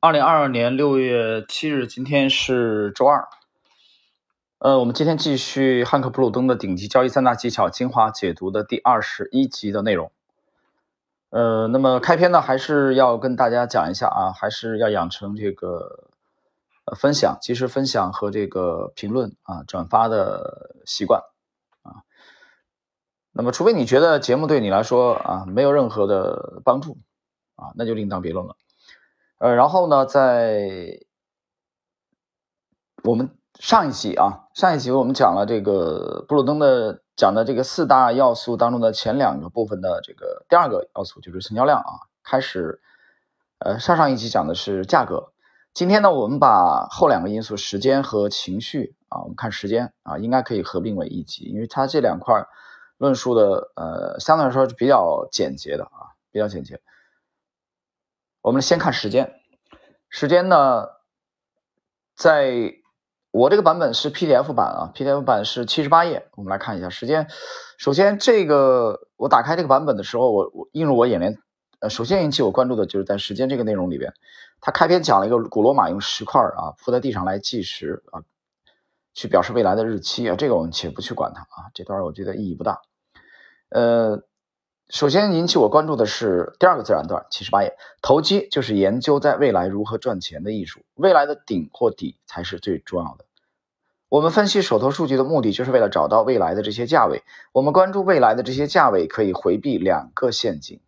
二零二二年六月七日，今天是周二。呃，我们今天继续汉克·普鲁登的顶级交易三大技巧精华解读的第二十一集的内容。呃，那么开篇呢，还是要跟大家讲一下啊，还是要养成这个呃分享、及时分享和这个评论啊、转发的习惯啊。那么，除非你觉得节目对你来说啊没有任何的帮助啊，那就另当别论了。呃，然后呢，在我们上一集啊，上一集我们讲了这个布鲁登的讲的这个四大要素当中的前两个部分的这个第二个要素就是成交量啊。开始，呃，上上一集讲的是价格，今天呢，我们把后两个因素时间和情绪啊，我们看时间啊，应该可以合并为一集，因为它这两块论述的呃，相对来说是比较简洁的啊，比较简洁。我们先看时间，时间呢，在我这个版本是 PDF 版啊，PDF 版是七十八页。我们来看一下时间。首先，这个我打开这个版本的时候，我我映入我眼帘，呃，首先引起我关注的就是在时间这个内容里边，它开篇讲了一个古罗马用石块啊铺在地上来计时啊，去表示未来的日期啊，这个我们且不去管它啊，这段我觉得意义不大，呃。首先引起我关注的是第二个自然段，七十八页。投机就是研究在未来如何赚钱的艺术，未来的顶或底才是最重要的。我们分析手头数据的目的，就是为了找到未来的这些价位。我们关注未来的这些价位，可以回避两个陷阱。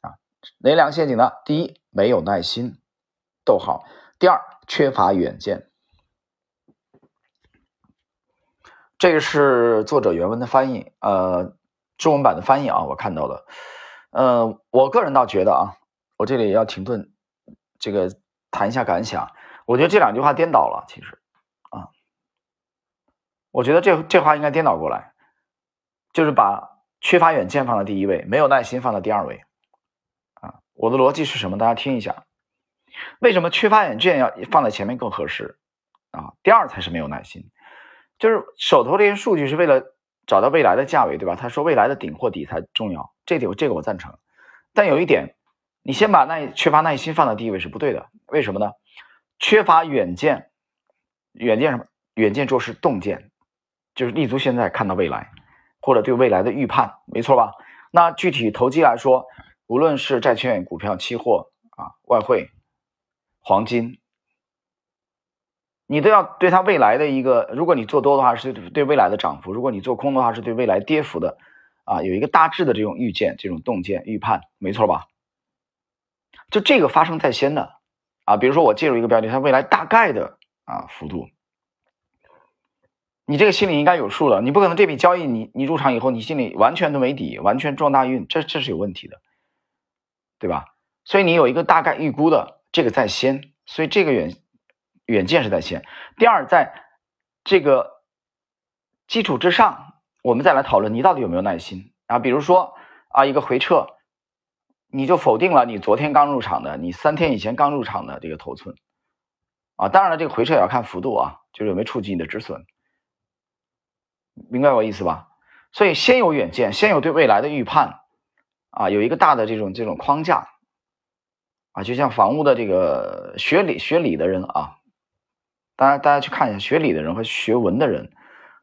啊，哪两个陷阱呢？第一，没有耐心，逗号；第二，缺乏远见。这个是作者原文的翻译，呃。中文版的翻译啊，我看到了，呃，我个人倒觉得啊，我这里要停顿，这个谈一下感想。我觉得这两句话颠倒了，其实啊，我觉得这这话应该颠倒过来，就是把缺乏远见放在第一位，没有耐心放在第二位。啊，我的逻辑是什么？大家听一下，为什么缺乏远见要放在前面更合适？啊，第二才是没有耐心，就是手头这些数据是为了。找到未来的价位，对吧？他说未来的顶或底才重要，这点这个我赞成。但有一点，你先把耐缺乏耐心放在第一位是不对的。为什么呢？缺乏远见，远见什么？远见做事洞见，就是立足现在看到未来，或者对未来的预判，没错吧？那具体投机来说，无论是债券、股票、期货啊、外汇、黄金。你都要对它未来的一个，如果你做多的话是对未来的涨幅，如果你做空的话是对未来跌幅的，啊，有一个大致的这种预见、这种洞见、预判，没错吧？就这个发生在先的，啊，比如说我介入一个标的，它未来大概的啊幅度，你这个心里应该有数了，你不可能这笔交易你你入场以后你心里完全都没底，完全撞大运，这这是有问题的，对吧？所以你有一个大概预估的这个在先，所以这个远。远见是在先，第二，在这个基础之上，我们再来讨论你到底有没有耐心啊？比如说啊，一个回撤，你就否定了你昨天刚入场的，你三天以前刚入场的这个头寸啊。当然了，这个回撤也要看幅度啊，就是有没有触及你的止损，明白我意思吧？所以先有远见，先有对未来的预判啊，有一个大的这种这种框架啊，就像房屋的这个学理学理的人啊。大家大家去看一下，学理的人和学文的人，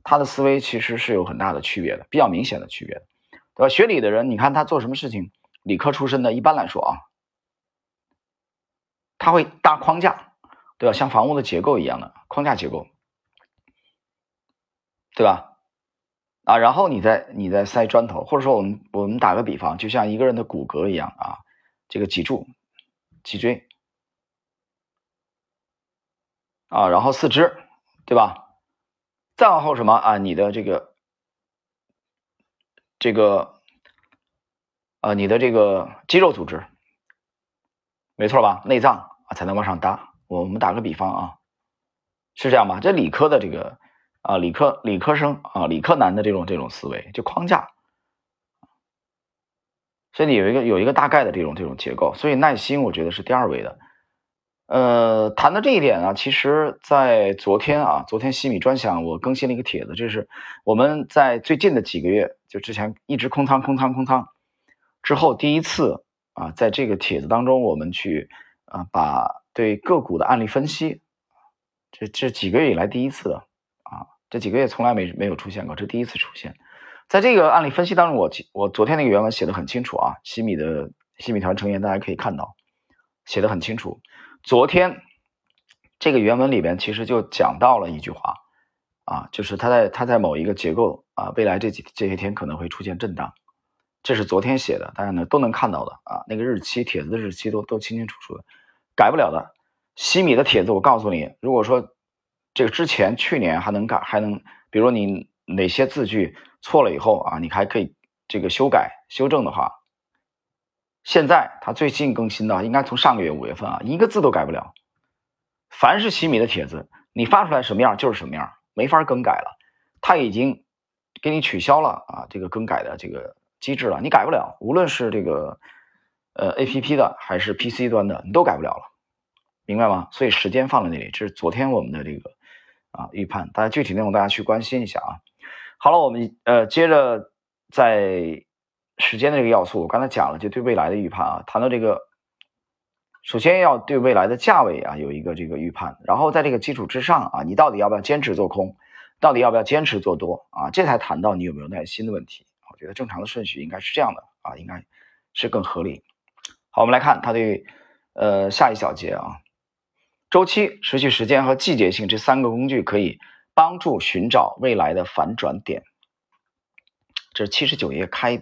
他的思维其实是有很大的区别的，比较明显的区别的，对吧？学理的人，你看他做什么事情，理科出身的，一般来说啊，他会搭框架，对吧？像房屋的结构一样的框架结构，对吧？啊，然后你再你再塞砖头，或者说我们我们打个比方，就像一个人的骨骼一样啊，这个脊柱、脊椎。啊，然后四肢，对吧？再往后什么啊？你的这个，这个，啊，你的这个肌肉组织，没错吧？内脏啊，才能往上搭。我们打个比方啊，是这样吧？这理科的这个啊，理科理科生啊，理科男的这种这种思维，就框架，所以你有一个有一个大概的这种这种结构。所以耐心，我觉得是第二位的。呃，谈到这一点啊，其实，在昨天啊，昨天西米专享我更新了一个帖子，这是我们在最近的几个月，就之前一直空仓、空仓、空仓之后，第一次啊，在这个帖子当中，我们去啊，把对个股的案例分析，这这几个月以来第一次的啊，这几个月从来没没有出现过，这第一次出现。在这个案例分析当中，我我昨天那个原文写的很清楚啊，西米的西米团成员大家可以看到，写的很清楚。昨天这个原文里边其实就讲到了一句话啊，就是它在它在某一个结构啊，未来这几这些天可能会出现震荡。这是昨天写的，大家呢都能看到的啊，那个日期帖子的日期都都清清楚楚的，改不了的。西米的帖子，我告诉你，如果说这个之前去年还能改，还能，比如你哪些字句错了以后啊，你还可以这个修改修正的话，现在他最近更新的，应该从上个月五月份啊，一个字都改不了。凡是西米的帖子，你发出来什么样就是什么样，没法更改了。他已经给你取消了啊，这个更改的这个。机制了，你改不了，无论是这个呃 A P P 的还是 P C 端的，你都改不了了，明白吗？所以时间放在那里，这是昨天我们的这个啊预判，大家具体内容大家去关心一下啊。好了，我们呃接着在时间的这个要素，我刚才讲了，就对未来的预判啊，谈到这个，首先要对未来的价位啊有一个这个预判，然后在这个基础之上啊，你到底要不要坚持做空，到底要不要坚持做多啊，这才谈到你有没有耐心的问题。我觉得正常的顺序应该是这样的啊，应该是更合理。好，我们来看它对呃下一小节啊，周期、持续时间和季节性这三个工具可以帮助寻找未来的反转点。这是七十九页开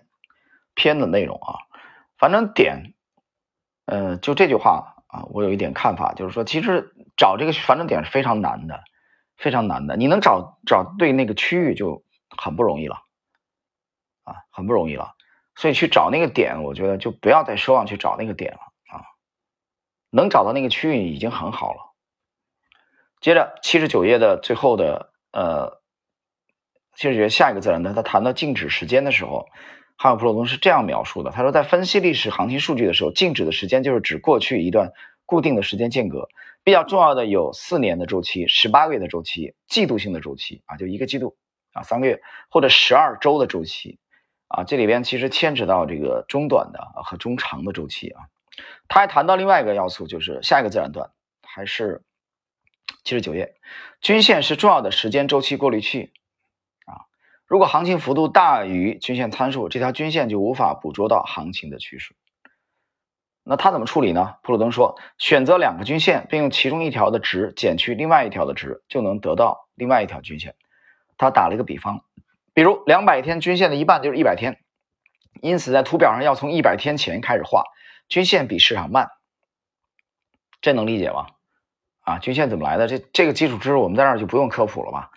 篇的内容啊，反正点，呃，就这句话啊，我有一点看法，就是说，其实找这个反正点是非常难的，非常难的。你能找找对那个区域就很不容易了。啊，很不容易了，所以去找那个点，我觉得就不要再奢望去找那个点了啊，能找到那个区域已经很好了。接着七十九页的最后的呃，七十九页下一个自然段，他谈到静止时间的时候，哈姆普罗东是这样描述的：他说，在分析历史行情数据的时候，静止的时间就是指过去一段固定的时间间隔，比较重要的有四年的周期、十八个月的周期、季度性的周期啊，就一个季度啊，三个月或者十二周的周期。啊，这里边其实牵扯到这个中短的和中长的周期啊。他还谈到另外一个要素，就是下一个自然段还是七十九页，均线是重要的时间周期过滤器。如果行情幅度大于均线参数，这条均线就无法捕捉到行情的趋势。那他怎么处理呢？普鲁登说，选择两个均线，并用其中一条的值减去另外一条的值，就能得到另外一条均线。他打了一个比方。比如两百天均线的一半就是一百天，因此在图表上要从一百天前开始画均线比市场慢，这能理解吗？啊，均线怎么来的？这这个基础知识我们在这儿就不用科普了吧？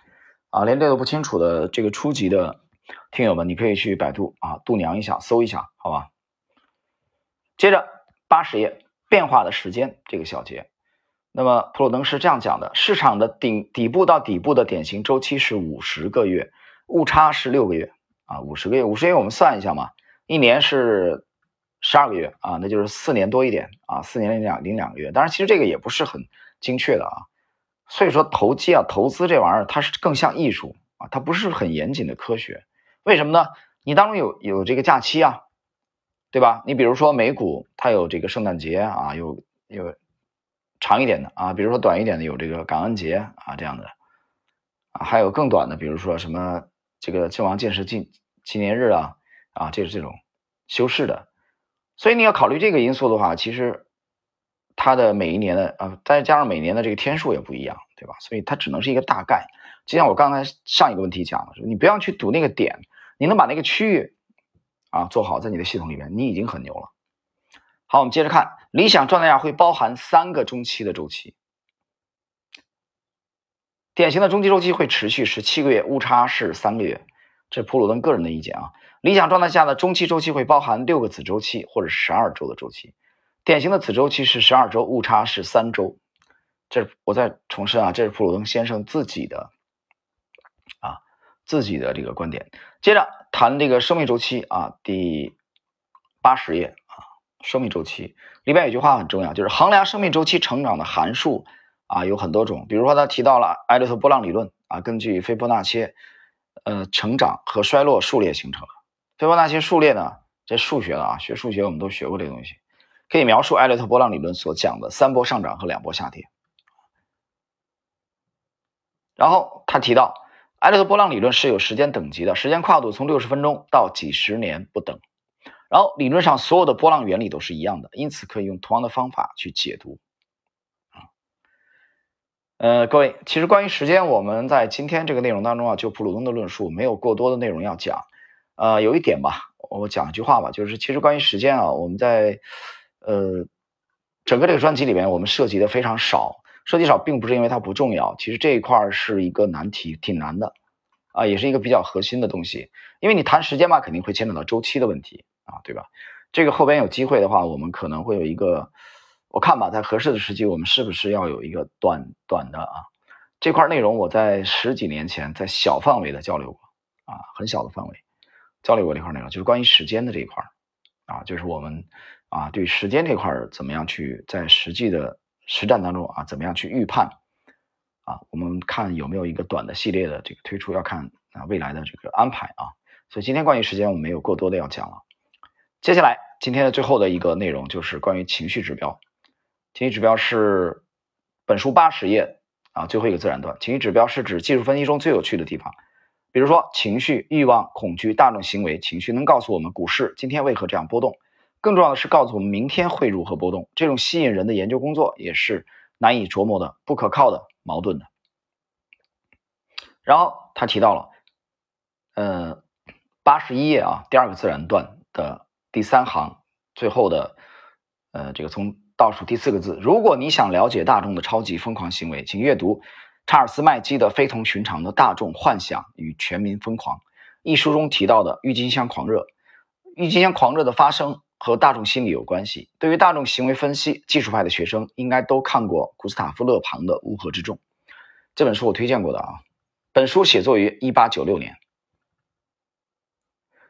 啊，连这都不清楚的这个初级的听友们，你可以去百度啊度娘一下，搜一下，好吧？接着八十页变化的时间这个小节，那么普鲁登是这样讲的：市场的顶底部到底部的典型周期是五十个月。误差是六个月啊，五十个月，五十个月我们算一下嘛，一年是十二个月啊，那就是四年多一点啊，四年零两零两个月。当然，其实这个也不是很精确的啊。所以说，投机啊，投资这玩意儿它是更像艺术啊，它不是很严谨的科学。为什么呢？你当中有有这个假期啊，对吧？你比如说美股，它有这个圣诞节啊，有有长一点的啊，比如说短一点的有这个感恩节啊这样的啊，还有更短的，比如说什么。这个靖王建世纪纪念日啊，啊，这是这种修饰的，所以你要考虑这个因素的话，其实它的每一年的啊，再加上每年的这个天数也不一样，对吧？所以它只能是一个大概。就像我刚才上一个问题讲的，你不要去赌那个点，你能把那个区域啊做好，在你的系统里面，你已经很牛了。好，我们接着看，理想状态下会包含三个中期的周期。典型的中期周期会持续十七个月，误差是三个月，这是普鲁登个人的意见啊。理想状态下的中期周期会包含六个子周期或者十二周的周期，典型的子周期是十二周，误差是三周。这我再重申啊，这是普鲁登先生自己的啊自己的这个观点。接着谈这个生命周期啊，第八十页啊，生命周期里边有句话很重要，就是衡量生命周期成长的函数。啊，有很多种，比如说他提到了艾略特波浪理论啊，根据斐波那切，呃，成长和衰落数列形成的。斐波那切数列呢，这数学的啊，学数学我们都学过这东西。可以描述艾略特波浪理论所讲的三波上涨和两波下跌。然后他提到，艾略特波浪理论是有时间等级的，时间跨度从六十分钟到几十年不等。然后理论上所有的波浪原理都是一样的，因此可以用同样的方法去解读。啊，呃，各位，其实关于时间，我们在今天这个内容当中啊，就普鲁登的论述没有过多的内容要讲。呃，有一点吧，我讲一句话吧，就是其实关于时间啊，我们在呃整个这个专辑里面，我们涉及的非常少。涉及少并不是因为它不重要，其实这一块是一个难题，挺难的，啊，也是一个比较核心的东西。因为你谈时间嘛，肯定会牵扯到周期的问题啊，对吧？这个后边有机会的话，我们可能会有一个，我看吧，在合适的时机，我们是不是要有一个短短的啊？这块内容我在十几年前在小范围的交流过啊，很小的范围交流过这块内容，就是关于时间的这一块啊，就是我们啊对时间这块怎么样去在实际的。实战当中啊，怎么样去预判啊？我们看有没有一个短的系列的这个推出，要看啊未来的这个安排啊。所以今天关于时间，我们没有过多的要讲了。接下来今天的最后的一个内容就是关于情绪指标。情绪指标是本书八十页啊最后一个自然段。情绪指标是指技术分析中最有趣的地方，比如说情绪、欲望、恐惧、大众行为。情绪能告诉我们股市今天为何这样波动。更重要的是告诉我们明天会如何波动，这种吸引人的研究工作也是难以琢磨的、不可靠的、矛盾的。然后他提到了，呃，八十一页啊，第二个自然段的第三行最后的，呃，这个从倒数第四个字，如果你想了解大众的超级疯狂行为，请阅读查尔斯麦基的《非同寻常的大众幻想与全民疯狂》一书中提到的郁金香狂热，郁金香狂热的发生。和大众心理有关系。对于大众行为分析，技术派的学生应该都看过古斯塔夫·勒庞的《乌合之众》这本书，我推荐过的啊。本书写作于1896年。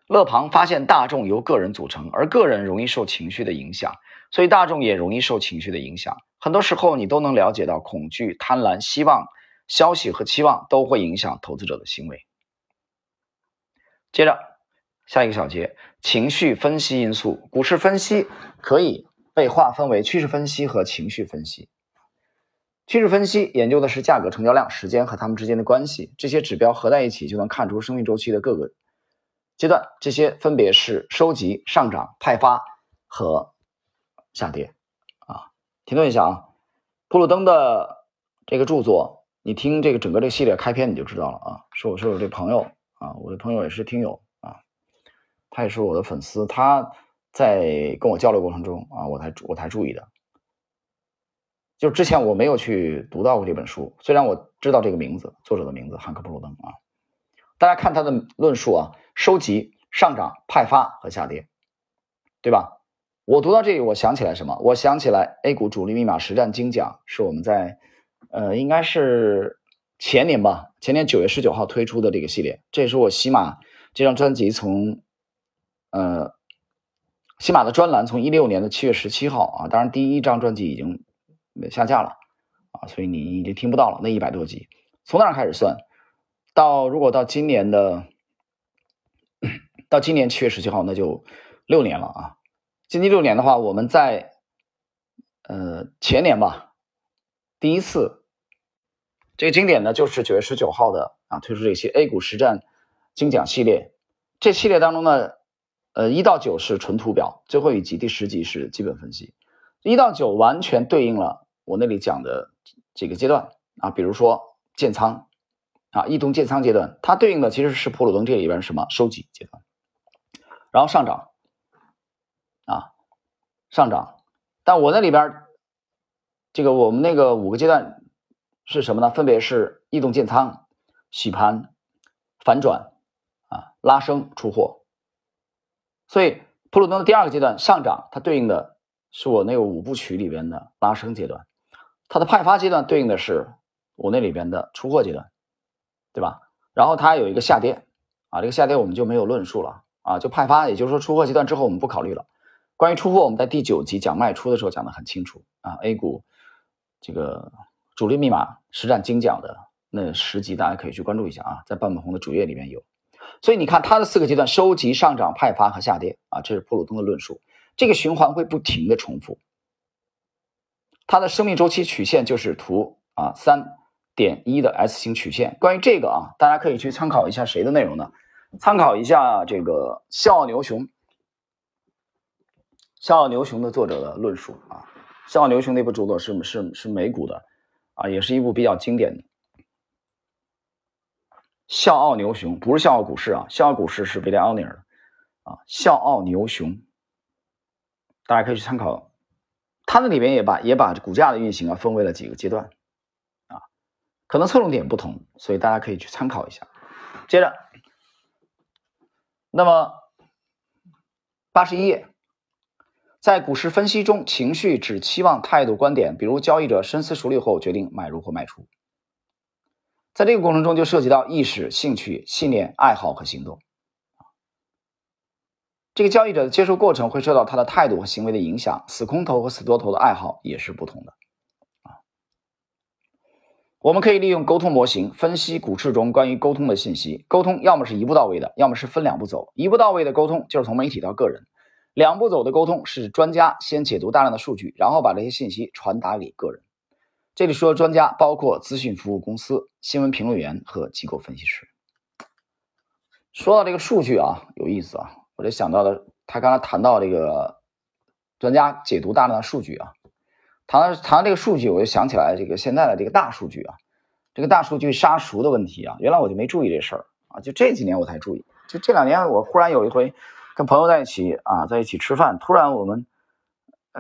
勒庞发现大众由个人组成，而个人容易受情绪的影响，所以大众也容易受情绪的影响。很多时候，你都能了解到，恐惧、贪婪、希望、消息和期望都会影响投资者的行为。接着。下一个小节，情绪分析因素。股市分析可以被划分为趋势分析和情绪分析。趋势分析研究的是价格、成交量、时间和它们之间的关系，这些指标合在一起就能看出生命周期的各个阶段。这些分别是收集、上涨、派发和下跌。啊，停顿一下啊，普鲁登的这个著作，你听这个整个这系列开篇你就知道了啊，是我是我这朋友啊，我的朋友也是听友。他也是我的粉丝，他在跟我交流过程中啊，我才我才注意的。就之前我没有去读到过这本书，虽然我知道这个名字，作者的名字汉克·布鲁登啊。大家看他的论述啊，收集、上涨、派发和下跌，对吧？我读到这里，我想起来什么？我想起来 A 股主力密码实战精讲是我们在呃，应该是前年吧，前年九月十九号推出的这个系列，这也是我喜马这张专辑从。呃，喜马的专栏从一六年的七月十七号啊，当然第一张专辑已经下架了啊，所以你已经听不到了那一百多集。从那儿开始算，到如果到今年的到今年七月十七号，那就六年了啊。近期六年的话，我们在呃前年吧，第一次这个经典呢，就是九月十九号的啊推出这些 A 股实战精讲系列，这系列当中呢。呃，一到九是纯图表，最后一集第十集是基本分析。一到九完全对应了我那里讲的几个阶段啊，比如说建仓啊，异动建仓阶段，它对应的其实是普鲁登这里边什么收集阶段，然后上涨啊，上涨。但我那里边这个我们那个五个阶段是什么呢？分别是异动建仓、洗盘、反转啊、拉升出货。所以，普鲁登的第二个阶段上涨，它对应的是我那个五部曲里边的拉升阶段；它的派发阶段对应的是我那里边的出货阶段，对吧？然后它有一个下跌，啊，这个下跌我们就没有论述了啊，就派发，也就是说出货阶段之后我们不考虑了。关于出货，我们在第九集讲卖出的时候讲的很清楚啊，A 股这个主力密码实战精讲的那十集，大家可以去关注一下啊，在半本红的主页里面有。所以你看它的四个阶段：收集、上涨、派发和下跌啊，这是普鲁登的论述。这个循环会不停的重复。它的生命周期曲线就是图啊三点一的 S 型曲线。关于这个啊，大家可以去参考一下谁的内容呢？参考一下这个笑傲牛熊，笑傲牛熊的作者的论述啊。笑傲牛熊那部著作是是是美股的啊，也是一部比较经典的。笑傲牛熊不是笑傲股市啊，笑傲股市是威廉奥尼尔的啊。笑傲牛熊，大家可以去参考。它那里面也把也把股价的运行啊分为了几个阶段啊，可能侧重点不同，所以大家可以去参考一下。接着，那么八十一页，在股市分析中，情绪指期望、态度、观点，比如交易者深思熟虑后决定买入或卖出。在这个过程中，就涉及到意识、兴趣、信念、爱好和行动。这个交易者的接受过程会受到他的态度和行为的影响。死空头和死多头的爱好也是不同的。啊，我们可以利用沟通模型分析股市中关于沟通的信息。沟通要么是一步到位的，要么是分两步走。一步到位的沟通就是从媒体到个人；两步走的沟通是专家先解读大量的数据，然后把这些信息传达给个人。这里说专家包括资讯服务公司、新闻评论员和机构分析师。说到这个数据啊，有意思啊，我就想到了他刚才谈到这个专家解读大量的数据啊，谈到谈到这个数据，我就想起来这个现在的这个大数据啊，这个大数据杀熟的问题啊，原来我就没注意这事儿啊，就这几年我才注意，就这两年我忽然有一回跟朋友在一起啊，在一起吃饭，突然我们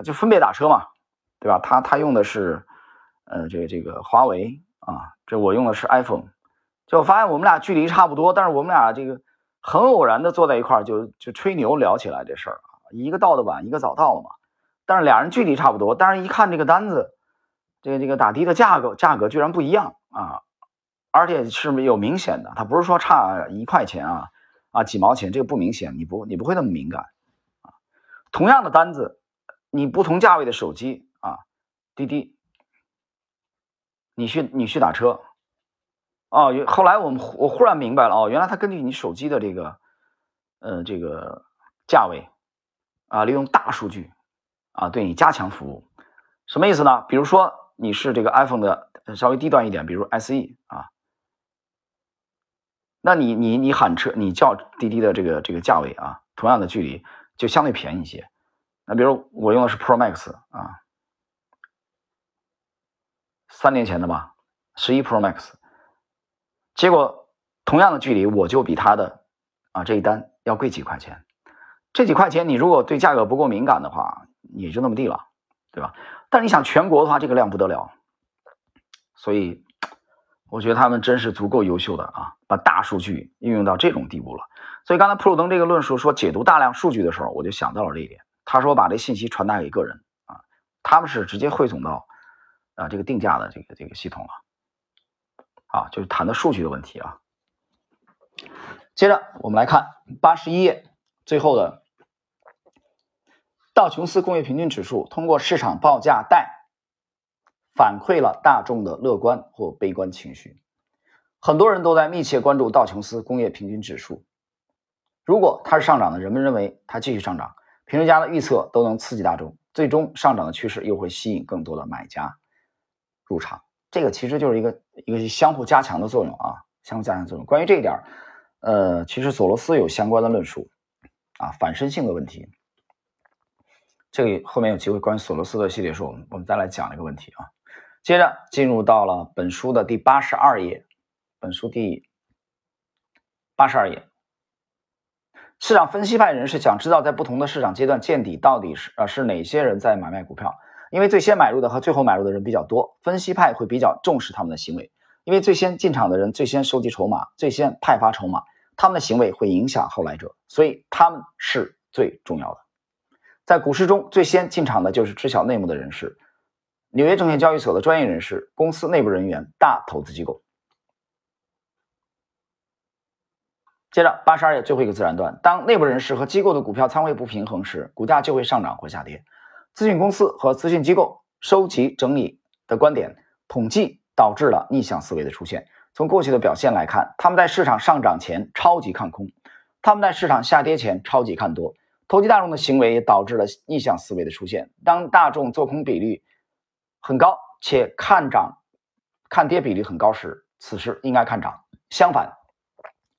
就分别打车嘛，对吧？他他用的是。呃，这个这个华为啊，这我用的是 iPhone，就发现我们俩距离差不多，但是我们俩这个很偶然的坐在一块儿，就就吹牛聊起来这事儿啊，一个到的晚，一个早到了嘛，但是俩人距离差不多，但是一看这个单子，这个这个打的的价格价格居然不一样啊，而且是有明显的，它不是说差一块钱啊啊几毛钱，这个不明显，你不你不会那么敏感啊，同样的单子，你不同价位的手机啊，滴滴。你去你去打车，哦，后来我们我忽然明白了哦，原来他根据你手机的这个，呃，这个价位，啊，利用大数据，啊，对你加强服务，什么意思呢？比如说你是这个 iPhone 的稍微低端一点，比如 SE 啊，那你你你喊车，你叫滴滴的这个这个价位啊，同样的距离就相对便宜一些。那比如我用的是 Pro Max 啊。三年前的吧，十一 Pro Max，结果同样的距离，我就比他的啊这一单要贵几块钱。这几块钱，你如果对价格不够敏感的话，也就那么地了，对吧？但是你想全国的话，这个量不得了。所以我觉得他们真是足够优秀的啊，把大数据运用到这种地步了。所以刚才普鲁登这个论述说解读大量数据的时候，我就想到了这一点。他说把这信息传达给个人啊，他们是直接汇总到。啊，这个定价的这个这个系统了，啊，就是谈的数据的问题啊。接着我们来看八十一页最后的道琼斯工业平均指数通过市场报价带反馈了大众的乐观或悲观情绪。很多人都在密切关注道琼斯工业平均指数。如果它是上涨的，人们认为它继续上涨，评论家的预测都能刺激大众，最终上涨的趋势又会吸引更多的买家。入场，这个其实就是一个一个相互加强的作用啊，相互加强作用。关于这一点，呃，其实索罗斯有相关的论述啊，反身性的问题。这个后面有机会关于索罗斯的系列书，我们我们再来讲这个问题啊。接着进入到了本书的第八十二页，本书第八十二页，市场分析派人士想知道在不同的市场阶段见底到底是啊是哪些人在买卖股票。因为最先买入的和最后买入的人比较多，分析派会比较重视他们的行为。因为最先进场的人最先收集筹码，最先派发筹码，他们的行为会影响后来者，所以他们是最重要的。在股市中，最先进场的就是知晓内幕的人士，纽约证券交易所的专业人士、公司内部人员、大投资机构。接着，八十二页最后一个自然段：当内部人士和机构的股票仓位不平衡时，股价就会上涨或下跌。咨询公司和咨询机构收集整理的观点统计导致了逆向思维的出现。从过去的表现来看，他们在市场上涨前超级看空，他们在市场下跌前超级看多。投机大众的行为也导致了逆向思维的出现。当大众做空比率很高且看涨、看跌比率很高时，此时应该看涨；相反，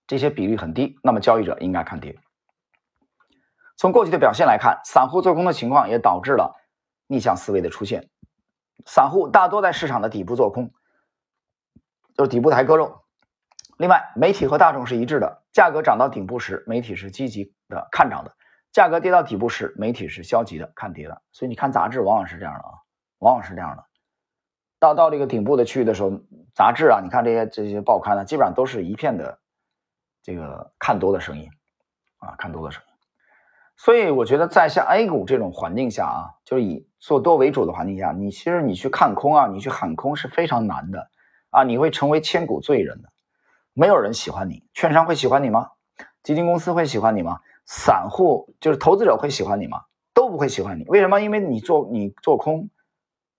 这些比率很低，那么交易者应该看跌。从过去的表现来看，散户做空的情况也导致了逆向思维的出现。散户大多在市场的底部做空，就是底部抬割肉。另外，媒体和大众是一致的，价格涨到顶部时，媒体是积极的看涨的；价格跌到底部时，媒体是消极的看跌的。所以你看杂志往往是这样的啊，往往是这样的。到到这个顶部的区域的时候，杂志啊，你看这些这些报刊呢，基本上都是一片的这个看多的声音啊，看多的声音。所以我觉得在像 A 股这种环境下啊，就是以做多为主的环境下，你其实你去看空啊，你去喊空是非常难的啊，你会成为千古罪人的。没有人喜欢你，券商会喜欢你吗？基金公司会喜欢你吗？散户就是投资者会喜欢你吗？都不会喜欢你。为什么？因为你做你做空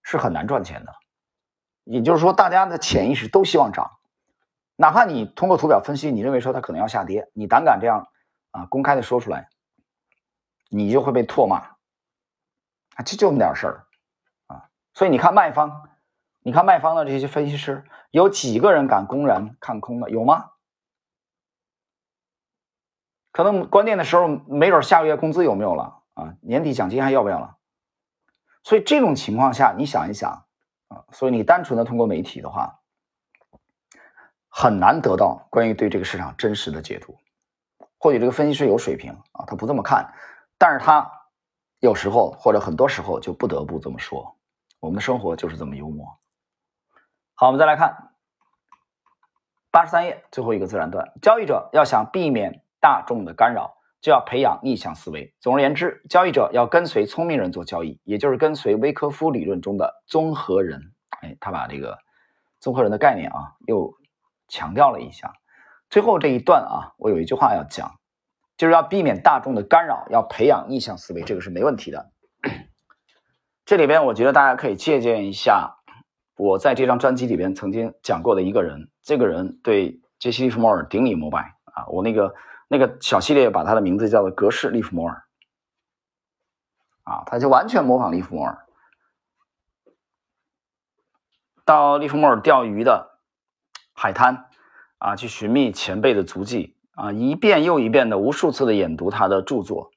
是很难赚钱的。也就是说，大家的潜意识都希望涨，哪怕你通过图表分析，你认为说它可能要下跌，你胆敢这样啊公开的说出来。你就会被唾骂，啊，就这么点事儿，啊，所以你看卖方，你看卖方的这些分析师，有几个人敢公然看空的？有吗？可能关键的时候，没准下个月工资有没有了啊？年底奖金还要不要了？所以这种情况下，你想一想啊，所以你单纯的通过媒体的话，很难得到关于对这个市场真实的解读。或许这个分析师有水平啊，他不这么看。但是他有时候或者很多时候就不得不这么说，我们的生活就是这么幽默。好，我们再来看八十三页最后一个自然段：交易者要想避免大众的干扰，就要培养逆向思维。总而言之，交易者要跟随聪明人做交易，也就是跟随威科夫理论中的综合人。哎，他把这个综合人的概念啊又强调了一下。最后这一段啊，我有一句话要讲。就是要避免大众的干扰，要培养逆向思维，这个是没问题的。这里边我觉得大家可以借鉴一下我在这张专辑里边曾经讲过的一个人，这个人对杰西·利弗莫尔顶礼膜拜啊！我那个那个小系列把他的名字叫做格式利弗莫尔啊，他就完全模仿利弗莫尔，到利弗莫尔钓鱼的海滩啊，去寻觅前辈的足迹。啊，一遍又一遍的无数次的研读他的著作，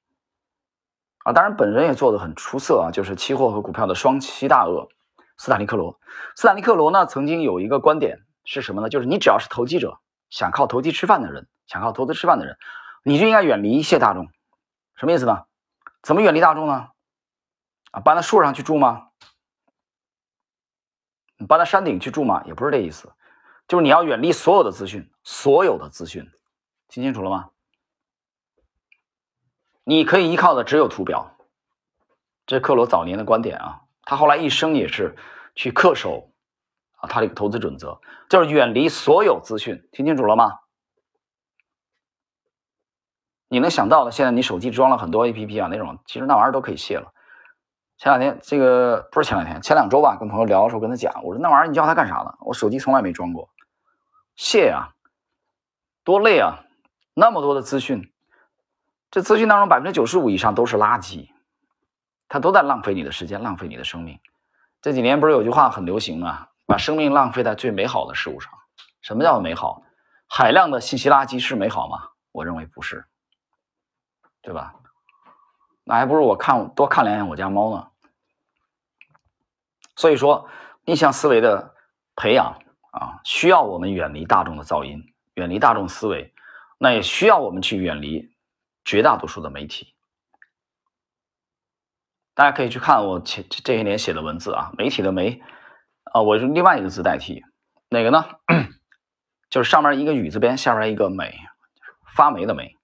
啊，当然本人也做的很出色啊，就是期货和股票的双栖大鳄斯坦利克罗。斯坦利克罗呢，曾经有一个观点是什么呢？就是你只要是投机者，想靠投机吃饭的人，想靠投资吃饭的人，你就应该远离一切大众。什么意思呢？怎么远离大众呢？啊，搬到树上去住吗？你搬到山顶去住吗？也不是这意思，就是你要远离所有的资讯，所有的资讯。听清楚了吗？你可以依靠的只有图表，这是克罗早年的观点啊。他后来一生也是去恪守啊，他这个投资准则就是远离所有资讯。听清楚了吗？你能想到的，现在你手机装了很多 A P P 啊，那种其实那玩意儿都可以卸了。前两天这个不是前两天，前两周吧，跟朋友聊的时候跟他讲，我说那玩意儿你叫他干啥呢？我手机从来没装过，卸呀，多累啊！那么多的资讯，这资讯当中百分之九十五以上都是垃圾，它都在浪费你的时间，浪费你的生命。这几年不是有句话很流行吗？把生命浪费在最美好的事物上。什么叫美好？海量的信息垃圾是美好吗？我认为不是，对吧？那还不如我看多看两眼我家猫呢。所以说，逆向思维的培养啊，需要我们远离大众的噪音，远离大众思维。那也需要我们去远离绝大多数的媒体。大家可以去看我前这些年写的文字啊，媒体的媒啊，我用另外一个字代替，哪个呢？就是上面一个雨字边，下面一个美，发霉的霉。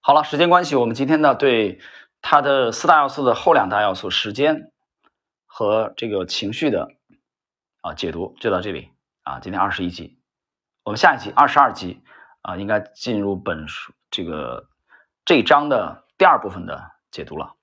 好了，时间关系，我们今天呢对它的四大要素的后两大要素时间和这个情绪的啊解读就到这里啊。今天二十一集，我们下一集二十二集。啊，应该进入本书这个这一章的第二部分的解读了。